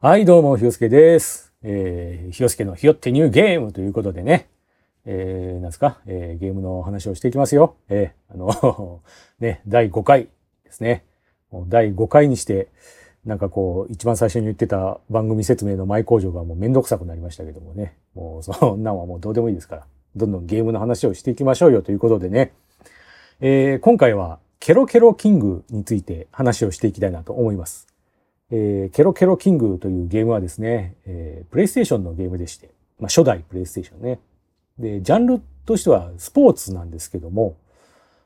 はい、どうも、ひよすけです。えー、ひよすけのひよってニューゲームということでね、えー、なんですか、えー、ゲームの話をしていきますよ。えー、あの、ね、第5回ですね。もう第5回にして、なんかこう、一番最初に言ってた番組説明の前工場がもうめんどくさくなりましたけどもね。もう そんなんはもうどうでもいいですから、どんどんゲームの話をしていきましょうよということでね。えー、今回はケロケロキングについて話をしていきたいなと思います。えー、ケロケロキングというゲームはですね、えー、プレイステーションのゲームでして、まあ初代プレイステーションね。で、ジャンルとしてはスポーツなんですけども、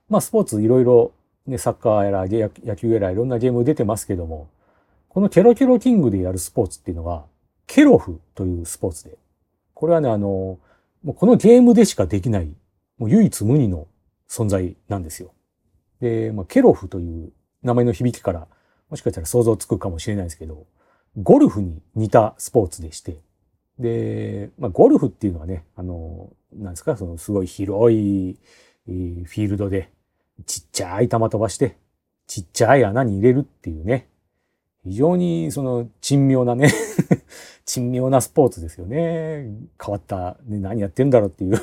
まあスポーツいろいろね、サッカーやら野球やらいろんなゲーム出てますけども、このケロケロキングでやるスポーツっていうのが、ケロフというスポーツで、これはね、あの、もうこのゲームでしかできない、もう唯一無二の存在なんですよ。で、まあ、ケロフという名前の響きから、もしかしたら想像つくかもしれないですけど、ゴルフに似たスポーツでして、で、まあ、ゴルフっていうのはね、あの、なんですか、そのすごい広いフィールドで、ちっちゃい球飛ばして、ちっちゃい穴に入れるっていうね、非常にその珍妙なね、珍妙なスポーツですよね。変わった、ね、何やってんだろうっていう。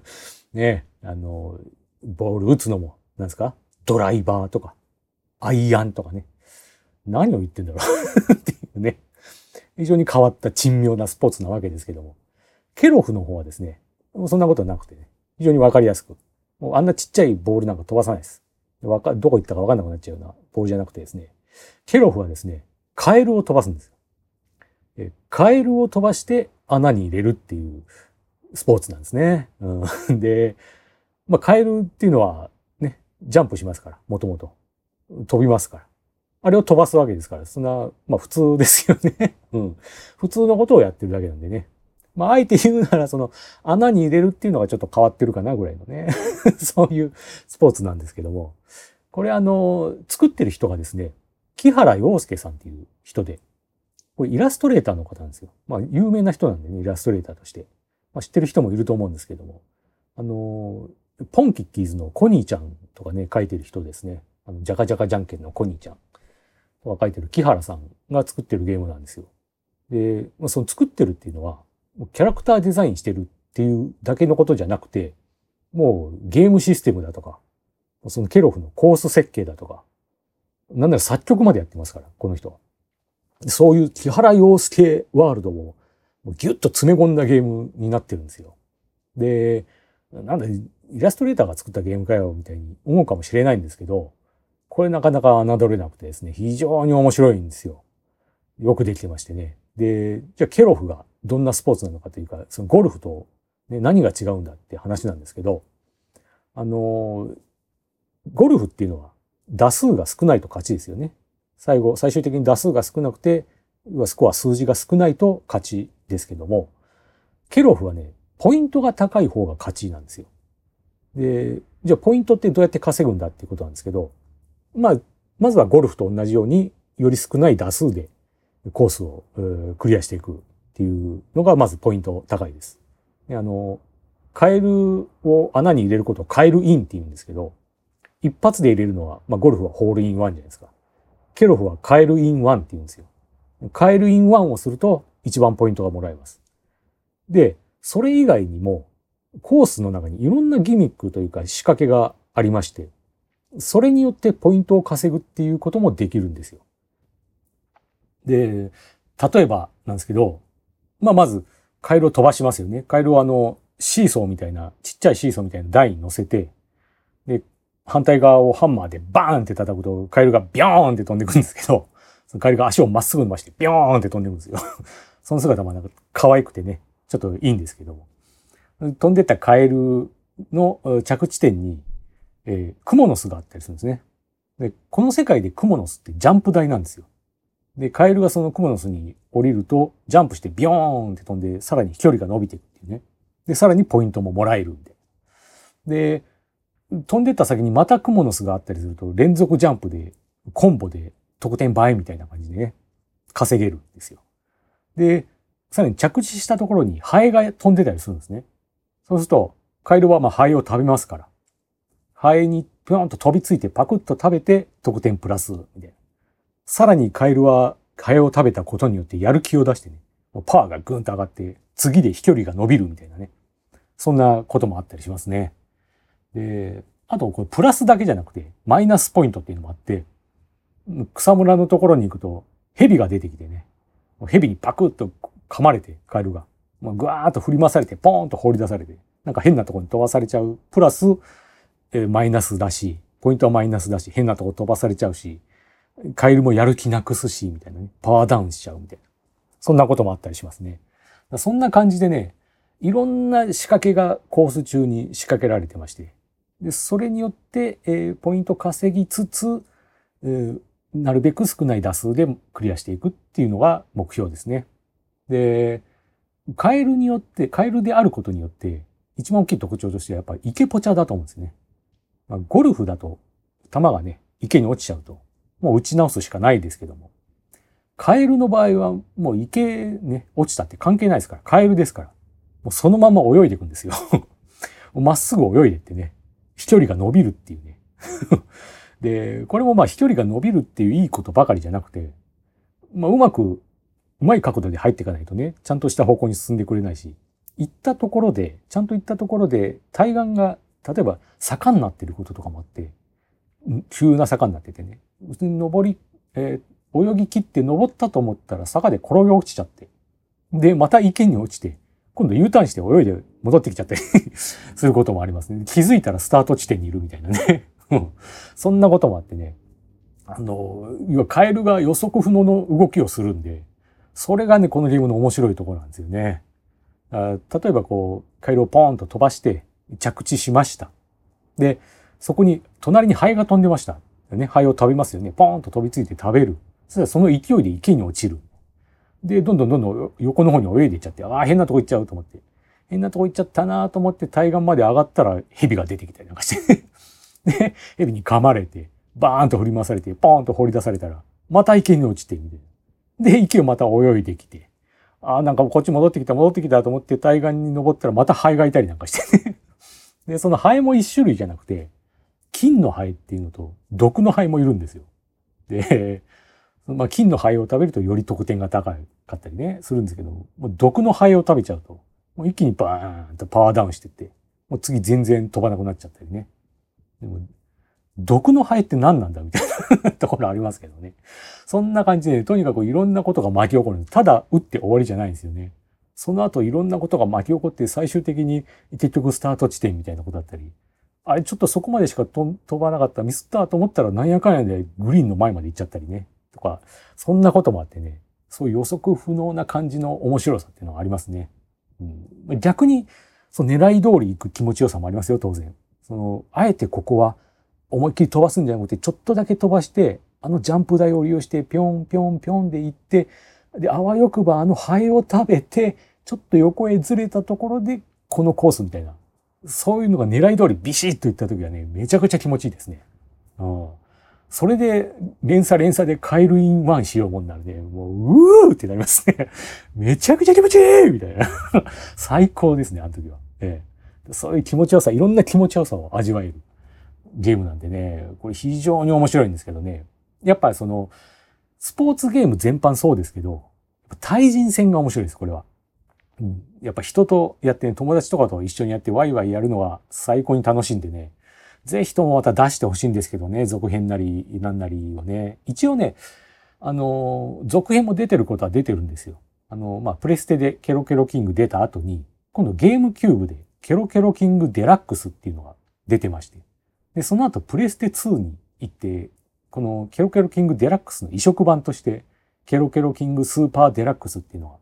ね、あの、ボール打つのも、なんですかドライバーとか、アイアンとかね。何を言ってんだろう っていうね。非常に変わった珍妙なスポーツなわけですけども。ケロフの方はですね、そんなことはなくてね、非常にわかりやすく。もうあんなちっちゃいボールなんか飛ばさないです。わか、どこ行ったかわかんなくなっちゃうようなボールじゃなくてですね、ケロフはですね、カエルを飛ばすんです。カエルを飛ばして穴に入れるっていうスポーツなんですね。うん、で、まあ、カエルっていうのはね、ジャンプしますから、もともと。飛びますから。あれを飛ばすわけですから、そんな、まあ普通ですよね。うん。普通のことをやってるだけなんでね。まあ、あえて言うなら、その、穴に入れるっていうのがちょっと変わってるかなぐらいのね。そういうスポーツなんですけども。これあの、作ってる人がですね、木原洋介さんっていう人で、これイラストレーターの方なんですよ。まあ、有名な人なんでね、イラストレーターとして。まあ、知ってる人もいると思うんですけども。あの、ポンキッキーズのコニーちゃんとかね、書いてる人ですね。あの、ジャカジャカじゃんけんのコニーちゃんとか書いてる木原さんが作ってるゲームなんですよ。で、まあ、その作ってるっていうのは、キャラクターデザインしてるっていうだけのことじゃなくて、もうゲームシステムだとか、そのケロフのコース設計だとか、なんなら作曲までやってますから、この人は。そういう木原洋介ワールドをギュッと詰め込んだゲームになってるんですよ。で、なんだ、イラストレーターが作ったゲームかよ、みたいに思うかもしれないんですけど、これなかなか侮れなくてですね、非常に面白いんですよ。よくできてましてね。で、じゃあケロフがどんなスポーツなのかというか、そのゴルフと、ね、何が違うんだって話なんですけど、あの、ゴルフっていうのは打数が少ないと勝ちですよね。最後、最終的に打数が少なくて、スコア数字が少ないと勝ちですけども、ケロフはね、ポイントが高い方が勝ちなんですよ。で、じゃあポイントってどうやって稼ぐんだっていうことなんですけど、まあ、まずはゴルフと同じように、より少ない打数でコースをクリアしていくっていうのがまずポイント高いです。であの、カエルを穴に入れることをカエルインって言うんですけど、一発で入れるのは、まあゴルフはホールインワンじゃないですか。ケロフはカエルインワンって言うんですよ。カエルインワンをすると一番ポイントがもらえます。で、それ以外にも、コースの中にいろんなギミックというか仕掛けがありまして、それによってポイントを稼ぐっていうこともできるんですよ。で、例えばなんですけど、まあまず、カエルを飛ばしますよね。カエルをあの、シーソーみたいな、ちっちゃいシーソーみたいな台に乗せて、で、反対側をハンマーでバーンって叩くと、カエルがビョーンって飛んでくるんですけど、そのカエルが足をまっすぐ伸ばして、ビョーンって飛んでくるんですよ。その姿もなんか可愛くてね、ちょっといいんですけども。飛んでったカエルの着地点に、えークモの巣があったりするんですね。で、この世界でクモの巣ってジャンプ台なんですよ。で、カエルがそのクモの巣に降りると、ジャンプしてビヨーンって飛んで、さらに飛距離が伸びていくっていうね。で、さらにポイントももらえるんで。で、飛んでった先にまたクモの巣があったりすると、連続ジャンプで、コンボで得点倍みたいな感じでね、稼げるんですよ。で、さらに着地したところにハエが飛んでたりするんですね。そうすると、カエルはまあハエを食べますから、ハエにぴょんと飛びついてパクッと食べて得点プラスみたいな。さらにカエルはハエを食べたことによってやる気を出してね、パワーがぐんと上がって、次で飛距離が伸びるみたいなね。そんなこともあったりしますね。で、あと、これプラスだけじゃなくて、マイナスポイントっていうのもあって、草むらのところに行くと、蛇が出てきてね、蛇にパクッと噛まれて、カエルが。もうぐわーっと振り回されて、ポーンと放り出されて、なんか変なところに飛ばされちゃう。プラス、え、マイナスだし、ポイントはマイナスだし、変なとこ飛ばされちゃうし、カエルもやる気なくすし、みたいなね。パワーダウンしちゃうみたいな。そんなこともあったりしますね。そんな感じでね、いろんな仕掛けがコース中に仕掛けられてまして、でそれによって、えー、ポイント稼ぎつつ、えー、なるべく少ない打数でクリアしていくっていうのが目標ですね。で、カエルによって、カエルであることによって、一番大きい特徴としてはやっぱり池ポチャだと思うんですね。まあ、ゴルフだと球がね、池に落ちちゃうと、もう打ち直すしかないですけども、カエルの場合はもう池ね、落ちたって関係ないですから、カエルですから、もうそのまま泳いでいくんですよ。まっすぐ泳いでってね、飛距離が伸びるっていうね。で、これもまあ飛距離が伸びるっていういいことばかりじゃなくて、まあうまく、うまい角度で入っていかないとね、ちゃんとした方向に進んでくれないし、行ったところで、ちゃんと行ったところで、対岸が、例えば坂になってることとかもあって、急な坂になっててね、登り、えー、泳ぎ切って登ったと思ったら坂で転げ落ちちゃって、で、また池に落ちて、今度 U ターンして泳いで戻ってきちゃったり することもありますね。気づいたらスタート地点にいるみたいなね そんなこともあってね。あの、要はカエルが予測不能の動きをするんで、それがね、このゲームの面白いところなんですよね。例えばこう、カエルをポーンと飛ばして着地しました。で、そこに隣にハエが飛んでました。ね、ハエを食べますよね。ポーンと飛びついて食べる。そしたらその勢いで池に落ちる。で、どんどんどんどん横の方に泳いでいっちゃって、ああ、変なとこ行っちゃうと思って。変なとこ行っちゃったなと思って対岸まで上がったら蛇が出てきたりなんかして で、蛇に噛まれて、バーンと振り回されて、ポーンと放り出されたら、また池に落ちて、みたいな。で、池をまた泳いできて、ああ、なんかこっち戻ってきた、戻ってきたと思って対岸に登ったらまたハエがいたりなんかしてねで、そのハエも一種類じゃなくて、金のハエっていうのと毒のハエもいるんですよ。で、まあ、金のハエを食べるとより得点が高かったりね、するんですけど、もう毒のハエを食べちゃうと、もう一気にバーンとパワーダウンしてって、もう次全然飛ばなくなっちゃったりね。でも、毒のハエって何なんだみたいな ところありますけどね。そんな感じで、とにかくいろんなことが巻き起こるんです。ただ打って終わりじゃないんですよね。その後いろんなことが巻き起こって最終的に結局スタート地点みたいなことだったり、あれちょっとそこまでしか飛ばなかったミスったと思ったらなんやかんやでグリーンの前まで行っちゃったりね。とか、そんなこともあってね、そういう予測不能な感じの面白さっていうのがありますね。うん、逆に、その狙い通り行く気持ちよさもありますよ、当然。その、あえてここは思いっきり飛ばすんじゃなくて、ちょっとだけ飛ばして、あのジャンプ台を利用して、ぴょんぴょんぴょんで行って、で、あわよくばあのハエを食べて、ちょっと横へずれたところで、このコースみたいな。そういうのが狙い通りビシッといった時はね、めちゃくちゃ気持ちいいですね。うん。それで、連鎖連鎖でカエルインワンしようもんなるで、もう、うーってなりますね。めちゃくちゃ気持ちいいみたいな。最高ですね、あの時は。ええ。そういう気持ちよさ、いろんな気持ちよさを味わえるゲームなんでね、これ非常に面白いんですけどね。やっぱその、スポーツゲーム全般そうですけど、対人戦が面白いです、これは。うん、やっぱ人とやって、ね、友達とかと一緒にやってワイワイやるのは最高に楽しんでね、ぜひともまた出してほしいんですけどね、続編なり、なんなりをね。一応ね、あの、続編も出てることは出てるんですよ。あの、まあ、プレステでケロケロキング出た後に、今度ゲームキューブでケロケロキングデラックスっていうのが出てまして。で、その後プレステ2に行って、このケロケロキングデラックスの移植版として、ケロケロキングスーパーデラックスっていうのが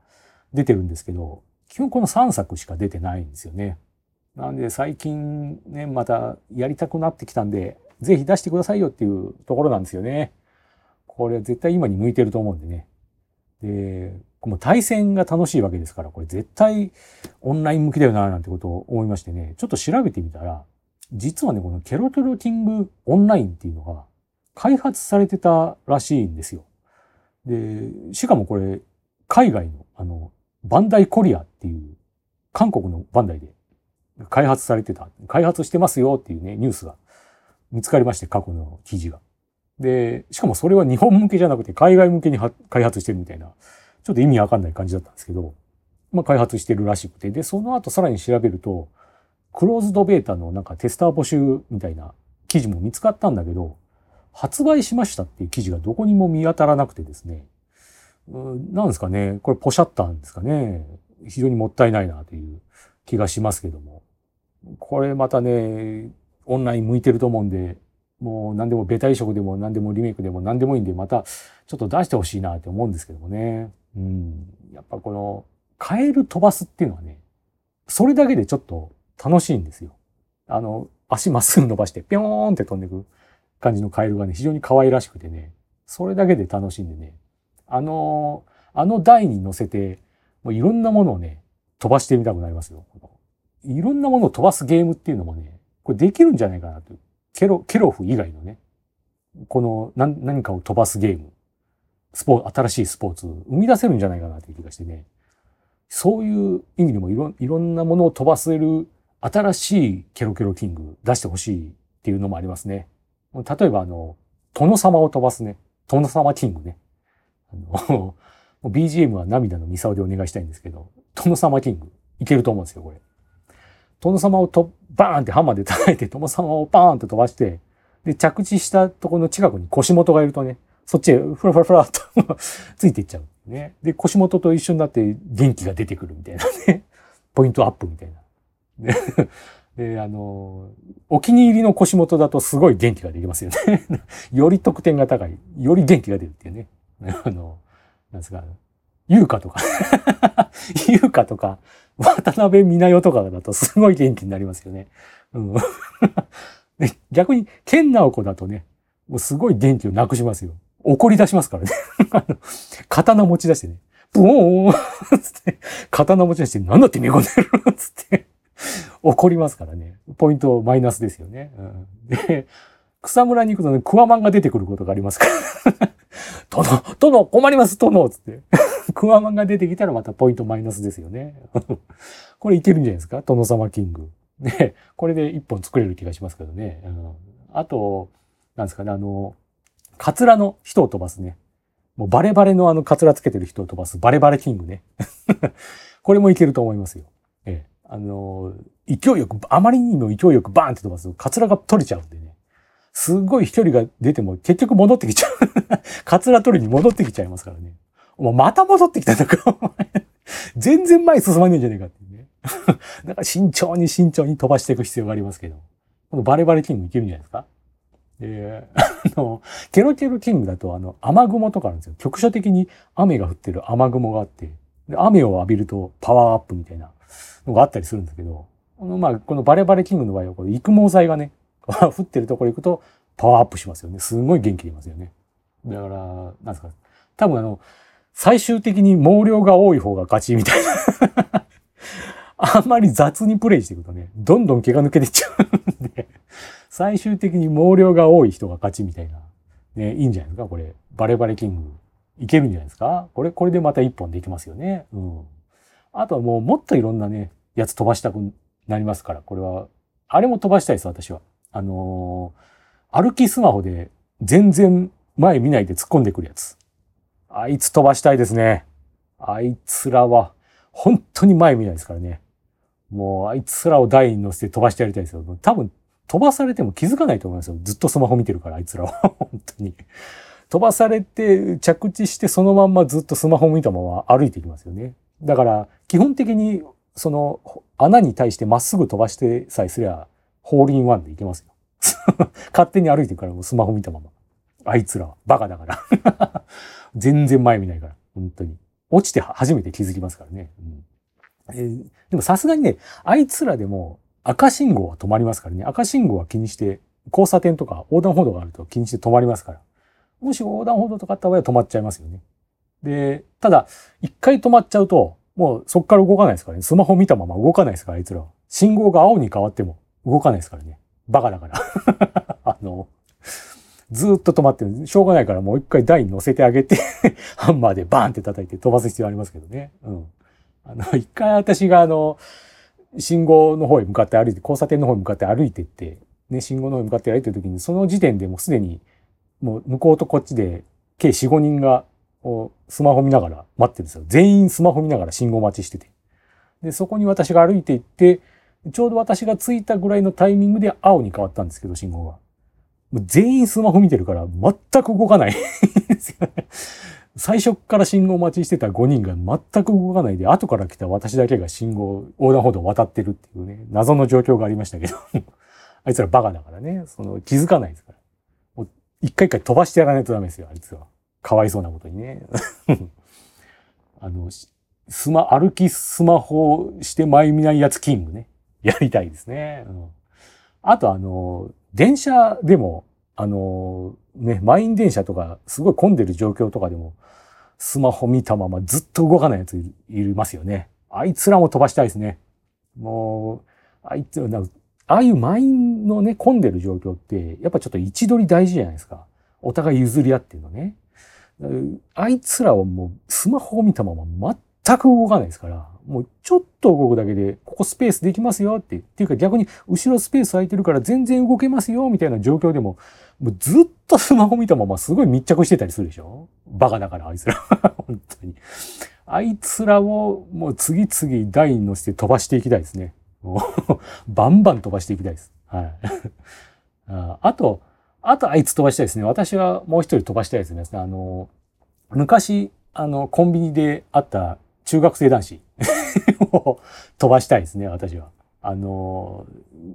出てるんですけど、基本この3作しか出てないんですよね。なんで最近ね、またやりたくなってきたんで、ぜひ出してくださいよっていうところなんですよね。これ絶対今に向いてると思うんでね。で、この対戦が楽しいわけですから、これ絶対オンライン向きだよな、なんてことを思いましてね、ちょっと調べてみたら、実はね、このケロケロキングオンラインっていうのが開発されてたらしいんですよ。で、しかもこれ、海外の、あの、バンダイコリアっていう韓国のバンダイで開発されてた、開発してますよっていうね、ニュースが見つかりまして、過去の記事が。で、しかもそれは日本向けじゃなくて海外向けに開発してるみたいな、ちょっと意味わかんない感じだったんですけど、まあ開発してるらしくて、で、その後さらに調べると、クローズドベータのなんかテスター募集みたいな記事も見つかったんだけど、発売しましたっていう記事がどこにも見当たらなくてですね、なんですかね、これポシャったんですかね、非常にもったいないなという気がしますけども。これまたね、オンライン向いてると思うんで、もう何でもベタ移植でも何でもリメイクでも何でもいいんで、またちょっと出してほしいなって思うんですけどもね。うん。やっぱこの、カエル飛ばすっていうのはね、それだけでちょっと楽しいんですよ。あの、足まっすぐ伸ばしてぴょーんって飛んでく感じのカエルがね、非常に可愛らしくてね、それだけで楽しんでね、あの、あの台に乗せて、もういろんなものをね、飛ばしてみたくなりますよ。いろんなものを飛ばすゲームっていうのもね、これできるんじゃないかなと。ケロ、ケロフ以外のね、この何何かを飛ばすゲーム、スポーツ、新しいスポーツ、生み出せるんじゃないかなという気がしてね、そういう意味でもいろいろんなものを飛ばせる新しいケロケロキング出してほしいっていうのもありますね。例えばあの、殿様を飛ばすね。殿様キングね。あの、BGM は涙のミサオでお願いしたいんですけど、殿様キング、いけると思うんですよ、これ。殿様をと、バーンってハンマーで叩いて、殿様をバーンって飛ばして、で、着地したところの近くに腰元がいるとね、そっちへふらふらふらっと ついていっちゃう。ね。で、腰元と一緒になって元気が出てくるみたいなね。ポイントアップみたいな。で、であの、お気に入りの腰元だとすごい元気ができますよね。より得点が高い。より元気が出るっていうね。あの、なんですか、優香とか 優香とか、渡辺美奈代とかだとすごい元気になりますよね。うん、逆に、健直子だとね、もうすごい元気をなくしますよ。怒り出しますからね。刀持ち出してね、ブーンつって、刀持ち出して、なんだって見込んでるつって、怒りますからね。ポイントマイナスですよね。うん、で、草むらに行くとね、クワマンが出てくることがありますから。殿、殿、困ります、殿つって。クワマンが出てきたらまたポイントマイナスですよね。これいけるんじゃないですか？殿様キング。ね、これで一本作れる気がしますけどね。うん、あと、なんですかね、あの、カツラの人を飛ばすね。もうバレバレのあのカツラつけてる人を飛ばすバレバレキングね。これもいけると思いますよ。ええ。あの、勢いよく、あまりにも勢いよくバーンって飛ばすとカツラが取れちゃうんでね。すっごい飛距離が出ても結局戻ってきちゃう。カツラ取りに戻ってきちゃいますからね。お前また戻ってきたんだか、全然前進まねえんじゃねえかってね。だから慎重に慎重に飛ばしていく必要がありますけど。このバレバレキングいけるんじゃないですかで、あの、ケロケロキングだと、あの、雨雲とかあるんですよ。局所的に雨が降ってる雨雲があって、で雨を浴びるとパワーアップみたいなのがあったりするんだけど、この、まあ、このバレバレキングの場合は、これ育毛剤がね、降ってるところ行くとパワーアップしますよね。すごい元気出ますよね。だから、なんですか、多分あの、最終的に毛量が多い方が勝ちみたいな あんまり雑にプレイしていくとね、どんどん毛が抜けていっちゃうんで最終的に毛量が多い人が勝ちみたいな。ね、いいんじゃないですかこれ。バレバレキング。いけるんじゃないですかこれ、これでまた一本できますよね。うん。あとはもうもっといろんなね、やつ飛ばしたくなりますから、これは、あれも飛ばしたいです、私は。あのー、歩きスマホで全然前見ないで突っ込んでくるやつ。あいつ飛ばしたいですね。あいつらは、本当に前見ないですからね。もう、あいつらを台に乗せて飛ばしてやりたいですよ。多分、飛ばされても気づかないと思いますよ。ずっとスマホ見てるから、あいつらは。本当に。飛ばされて、着地してそのまんまずっとスマホ見たまま歩いていきますよね。だから、基本的に、その、穴に対してまっすぐ飛ばしてさえすりゃ、ホールインワンでいけますよ。勝手に歩いてるから、もスマホ見たまま。あいつらは、バカだから 全然前見ないから、本当に。落ちて初めて気づきますからね。うんえー、でもさすがにね、あいつらでも赤信号は止まりますからね。赤信号は気にして、交差点とか横断歩道があると気にして止まりますから。もし横断歩道とかあった場合は止まっちゃいますよね。で、ただ、一回止まっちゃうと、もうそっから動かないですからね。スマホ見たまま動かないですから、あいつらは。信号が青に変わっても動かないですからね。バカだから。あの、ずっと止まってる。しょうがないからもう一回台に乗せてあげて ハンマーでバーンって叩いて飛ばす必要ありますけどね。うん。あの、一回私があの、信号の方へ向かって歩いて、交差点の方へ向かって歩いてって、ね、信号の方へ向かって歩いてる時に、その時点でもうすでに、もう向こうとこっちで計4、5人がスマホ見ながら待ってるんですよ。全員スマホ見ながら信号待ちしてて。で、そこに私が歩いて行って、ちょうど私が着いたぐらいのタイミングで青に変わったんですけど、信号が。もう全員スマホ見てるから全く動かない。最初から信号待ちしてた5人が全く動かないで、後から来た私だけが信号、横断歩道を渡ってるっていうね、謎の状況がありましたけど。あいつらバカだからね、その気づかないですから。もう一回一回飛ばしてやらないとダメですよ、あいつは。かわいそうなことにね。あの、スマ、歩きスマホして前見ないやつキングね。やりたいですね。うん、あとあの、電車でも、あの、ね、満員電車とか、すごい混んでる状況とかでも、スマホ見たままずっと動かないやついますよね。あいつらも飛ばしたいですね。もう、あいつ、ああいう満員のね、混んでる状況って、やっぱちょっと位置取り大事じゃないですか。お互い譲り合ってるのね。あいつらはもうスマホを見たまま全く動かないですから、もうちょっと動くだけで、ここスペースできますよって、っていうか逆に後ろスペース空いてるから全然動けますよみたいな状況でも、もうずっとスマホ見たまますごい密着してたりするでしょバカだからあいつら。本当に。あいつらをもう次々台に乗せて飛ばしていきたいですね。バンバン飛ばしていきたいです。はい。あと、あとあいつ飛ばしたいですね。私はもう一人飛ばしたいですね。あの、昔、あの、コンビニであった中学生男子 を飛ばしたいですね、私は。あの、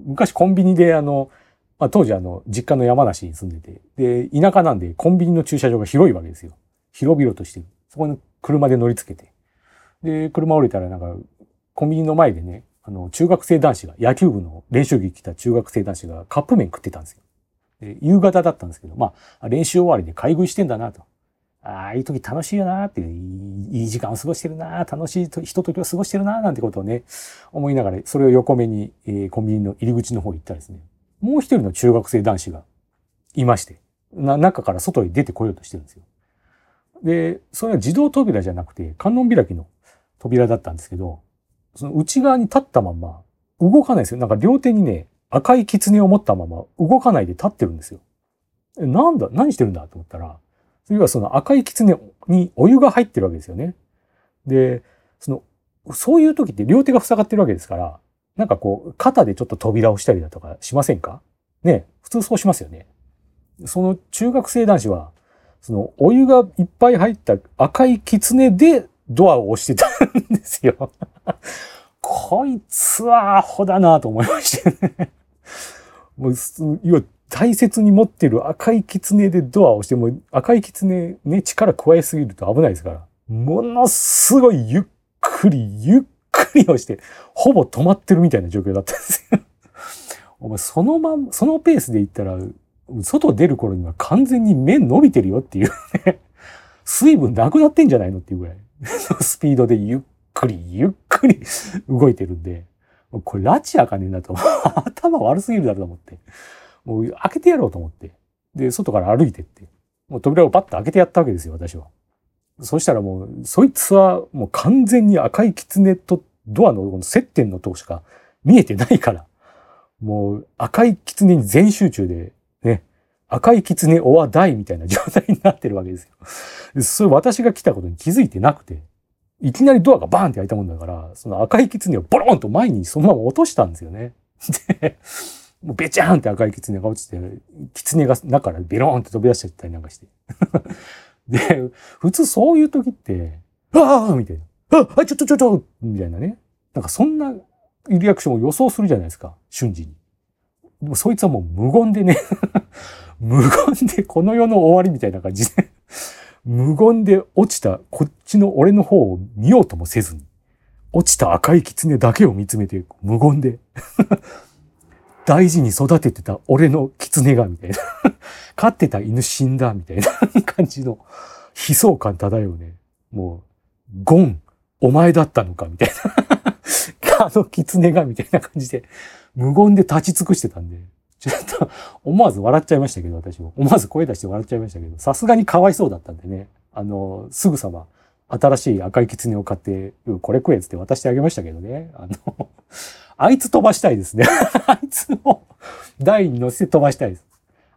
昔コンビニであの、まあ、当時あの、実家の山梨に住んでて、で、田舎なんでコンビニの駐車場が広いわけですよ。広々としてる。そこに車で乗り付けて。で、車降りたらなんか、コンビニの前でね、あの、中学生男子が、野球部の練習着着た中学生男子がカップ麺食ってたんですよ。で夕方だったんですけど、まあ、練習終わりで買い食いしてんだなと。ああいう時楽しいよなっていう、いい時間を過ごしてるな楽しいひとときを過ごしてるななんてことをね、思いながら、それを横目に、えー、コンビニの入り口の方に行ったらですね、もう一人の中学生男子がいまして、な、中から外に出てこようとしてるんですよ。で、それは自動扉じゃなくて、観音開きの扉だったんですけど、その内側に立ったまま動かないですよ。なんか両手にね、赤い狐を持ったまま動かないで立ってるんですよ。なんだ何してるんだと思ったら、要はその赤い狐にお湯が入ってるわけですよね。で、その、そういう時って両手が塞がってるわけですから、なんかこう、肩でちょっと扉をしたりだとかしませんか？ね普通そうしますよね。その中学生男子は、そのお湯がいっぱい入った赤い狐でドアを押してたんですよ。こいつはアホだなと思いましてね。もう、要は大切に持ってる赤い狐でドアを押しても、赤い狐ね、力加えすぎると危ないですから。ものすごいゆっくり、ゆっくり押して、ほぼ止まってるみたいな状況だったんですよ。お前、そのまま、そのペースで行ったら、外出る頃には完全に目伸びてるよっていうね。水分なくなってんじゃないのっていうぐらい。スピードでゆっくり、ゆっくり 動いてるんで、これ拉致あかねえなと。頭悪すぎるだろうと思って。もう開けてやろうと思って。で、外から歩いてって。もう扉をバッと開けてやったわけですよ、私は。そしたらもう、そいつはもう完全に赤い狐とドアの接点のとこしか見えてないから、もう赤い狐に全集中で、ね、赤い狐オアダイみたいな状態になってるわけですよ。それ私が来たことに気づいてなくて、いきなりドアがバーンって開いたもんだから、その赤い狐をボロンと前にそのまま落としたんですよね。で、もうべちゃーんって赤い狐が落ちて、狐が中からベローンって飛び出しちゃったりなんかして。で、普通そういう時って、ああみたいな。ああちょちょちょちょみたいなね。なんかそんなリアクションを予想するじゃないですか。瞬時に。でもそいつはもう無言でね 無言でこの世の終わりみたいな感じで 無言で落ちたこっちの俺の方を見ようともせずに、落ちた赤い狐だけを見つめて無言で大事に育ててた俺の狐が、みたいな。飼ってた犬死んだ、みたいな 感じの悲壮感漂うね。もう、ゴン、お前だったのか、みたいな。あの狐が、みたいな感じで、無言で立ち尽くしてたんで、ちょっと、思わず笑っちゃいましたけど、私も。思わず声出して笑っちゃいましたけど、さすがにかわいそうだったんでね。あの、すぐさま、新しい赤い狐を買って、これ食えっつって渡してあげましたけどね。あの、あいつ飛ばしたいですね。あいつを台に乗せて飛ばしたいです。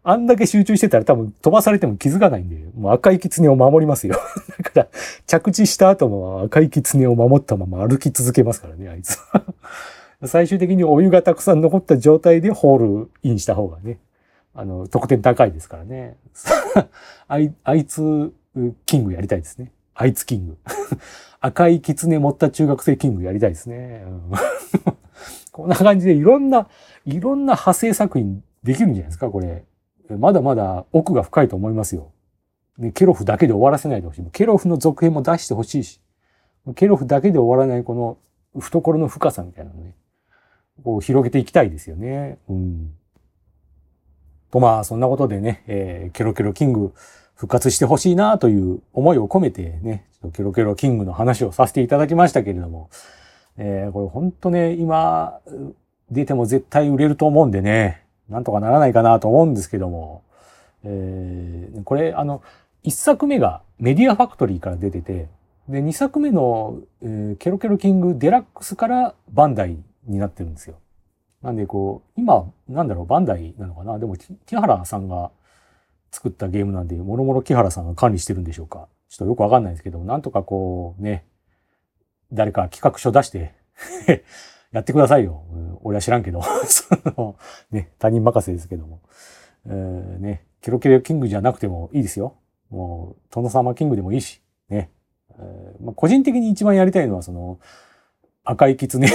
あんだけ集中してたら多分飛ばされても気づかないんで、もう赤い狐を守りますよ。だから着地した後も赤い狐を守ったまま歩き続けますからね、あいつ。最終的にお湯がたくさん残った状態でホールインした方がね、あの、得点高いですからね。あいあいつ、キングやりたいですね。あいつキング。赤い狐持った中学生キングやりたいですね。うん、こんな感じでいろんな、いろんな派生作品できるんじゃないですか、これ。まだまだ奥が深いと思いますよ。ね、ケロフだけで終わらせないでほしい。ケロフの続編も出してほしいし、ケロフだけで終わらないこの懐の深さみたいなのね、こう広げていきたいですよね。うん。とまあ、そんなことでね、えー、ケロケロキング復活してほしいなという思いを込めてね、ケロケロキングの話をさせていただきましたけれども、えー、これほんとね、今出ても絶対売れると思うんでね、なんとかならないかなと思うんですけども、えー、これあの、一作目がメディアファクトリーから出てて、で、二作目の、えー、ケロケロキングデラックスからバンダイになってるんですよ。なんでこう、今、なんだろう、バンダイなのかな？でも、木原さんが作ったゲームなんで、もろもろ木原さんが管理してるんでしょうか？ちょっとよくわかんないですけど、なんとかこう、ね、誰か企画書出して やってくださいよ。俺は知らんけど。その、ね、他人任せですけども。えー、ね、ケロケロキングじゃなくてもいいですよ。もう、殿様キングでもいいし、ね。えーまあ、個人的に一番やりたいのは、その、赤い狐を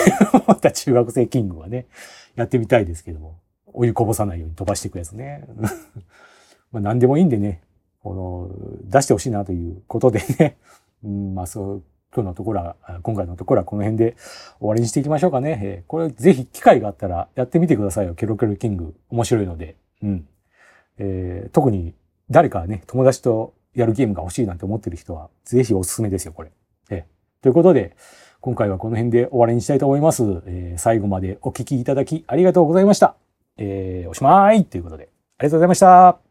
持った中学生キングはね、やってみたいですけども、お湯こぼさないように飛ばしていくやつね。まあ何でもいいんでね、この、出してほしいなということでね、うん、まあそう、今日のところは、今回のところはこの辺で終わりにしていきましょうかね。えー、これぜひ機会があったらやってみてくださいよ。ケロケロキング。面白いので。うん。えー、特に誰かね、友達とやるゲームが欲しいなんて思ってる人は、ぜひおすすめですよ、これ。えー、ということで、今回はこの辺で終わりにしたいと思います。えー、最後までお聴きいただきありがとうございました。えー、おしまいということで、ありがとうございました。